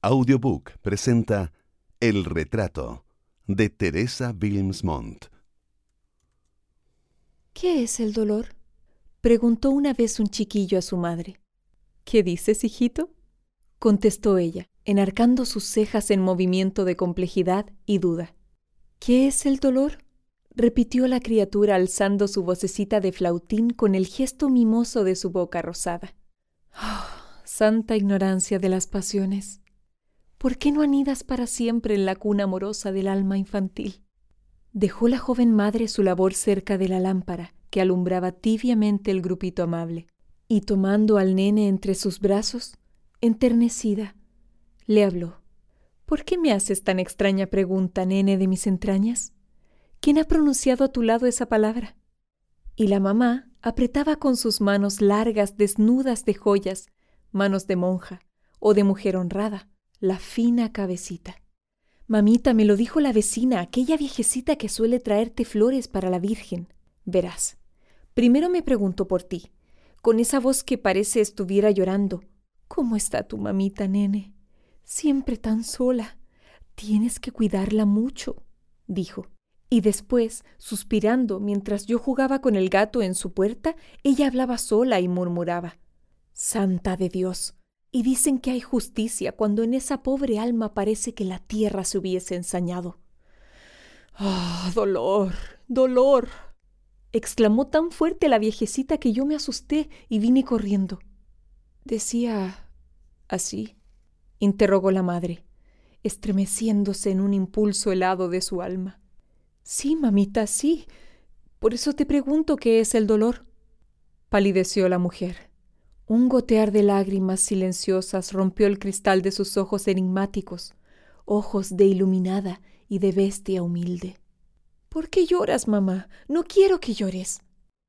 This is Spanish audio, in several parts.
Audiobook presenta El retrato de Teresa Wilmsmont. ¿Qué es el dolor? preguntó una vez un chiquillo a su madre. ¿Qué dices, hijito? contestó ella, enarcando sus cejas en movimiento de complejidad y duda. ¿Qué es el dolor? repitió la criatura alzando su vocecita de flautín con el gesto mimoso de su boca rosada. Oh, santa ignorancia de las pasiones. ¿Por qué no anidas para siempre en la cuna amorosa del alma infantil? Dejó la joven madre su labor cerca de la lámpara que alumbraba tibiamente el grupito amable, y tomando al nene entre sus brazos, enternecida, le habló. ¿Por qué me haces tan extraña pregunta, nene de mis entrañas? ¿Quién ha pronunciado a tu lado esa palabra? Y la mamá apretaba con sus manos largas, desnudas de joyas, manos de monja o de mujer honrada, la fina cabecita. Mamita, me lo dijo la vecina, aquella viejecita que suele traerte flores para la Virgen. Verás, primero me pregunto por ti, con esa voz que parece estuviera llorando. ¿Cómo está tu mamita, nene? Siempre tan sola. Tienes que cuidarla mucho, dijo. Y después, suspirando mientras yo jugaba con el gato en su puerta, ella hablaba sola y murmuraba Santa de Dios, y dicen que hay justicia cuando en esa pobre alma parece que la tierra se hubiese ensañado. ¡Ah, dolor! ¡Dolor! exclamó tan fuerte la viejecita que yo me asusté y vine corriendo. Decía así, interrogó la madre, estremeciéndose en un impulso helado de su alma. Sí, mamita, sí. Por eso te pregunto qué es el dolor. Palideció la mujer. Un gotear de lágrimas silenciosas rompió el cristal de sus ojos enigmáticos, ojos de iluminada y de bestia humilde. ¿Por qué lloras, mamá? No quiero que llores.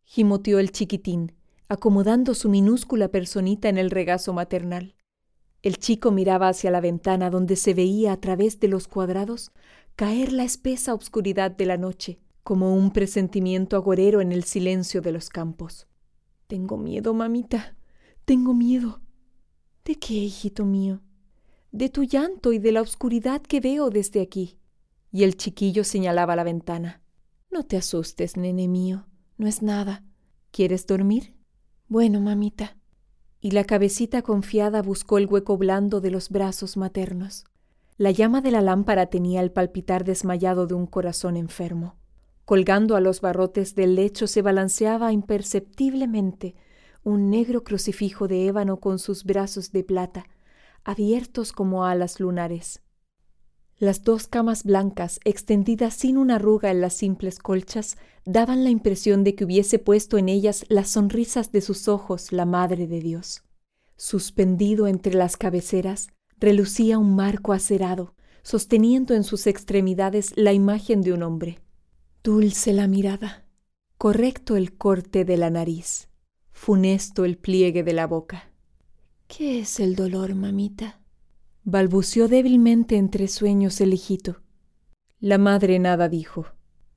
gimoteó el chiquitín, acomodando su minúscula personita en el regazo maternal. El chico miraba hacia la ventana donde se veía a través de los cuadrados caer la espesa obscuridad de la noche, como un presentimiento agorero en el silencio de los campos. Tengo miedo, mamita, tengo miedo. ¿De qué, hijito mío? De tu llanto y de la oscuridad que veo desde aquí. Y el chiquillo señalaba la ventana. No te asustes, nene mío. No es nada. ¿Quieres dormir? Bueno, mamita. Y la cabecita confiada buscó el hueco blando de los brazos maternos. La llama de la lámpara tenía el palpitar desmayado de un corazón enfermo. Colgando a los barrotes del lecho se balanceaba imperceptiblemente un negro crucifijo de ébano con sus brazos de plata, abiertos como alas lunares. Las dos camas blancas, extendidas sin una arruga en las simples colchas, daban la impresión de que hubiese puesto en ellas las sonrisas de sus ojos la Madre de Dios. Suspendido entre las cabeceras, relucía un marco acerado, sosteniendo en sus extremidades la imagen de un hombre. Dulce la mirada, correcto el corte de la nariz funesto el pliegue de la boca. ¿Qué es el dolor, mamita? balbució débilmente entre sueños el hijito. La madre nada dijo,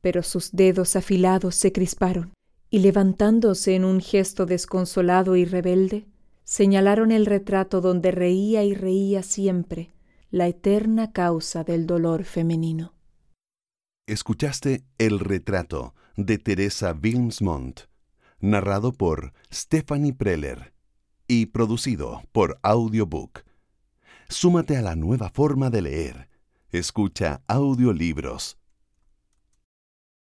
pero sus dedos afilados se crisparon y levantándose en un gesto desconsolado y rebelde, señalaron el retrato donde reía y reía siempre la eterna causa del dolor femenino. Escuchaste El retrato de Teresa Wilmsmont narrado por Stephanie Preller y producido por Audiobook. Súmate a la nueva forma de leer. Escucha audiolibros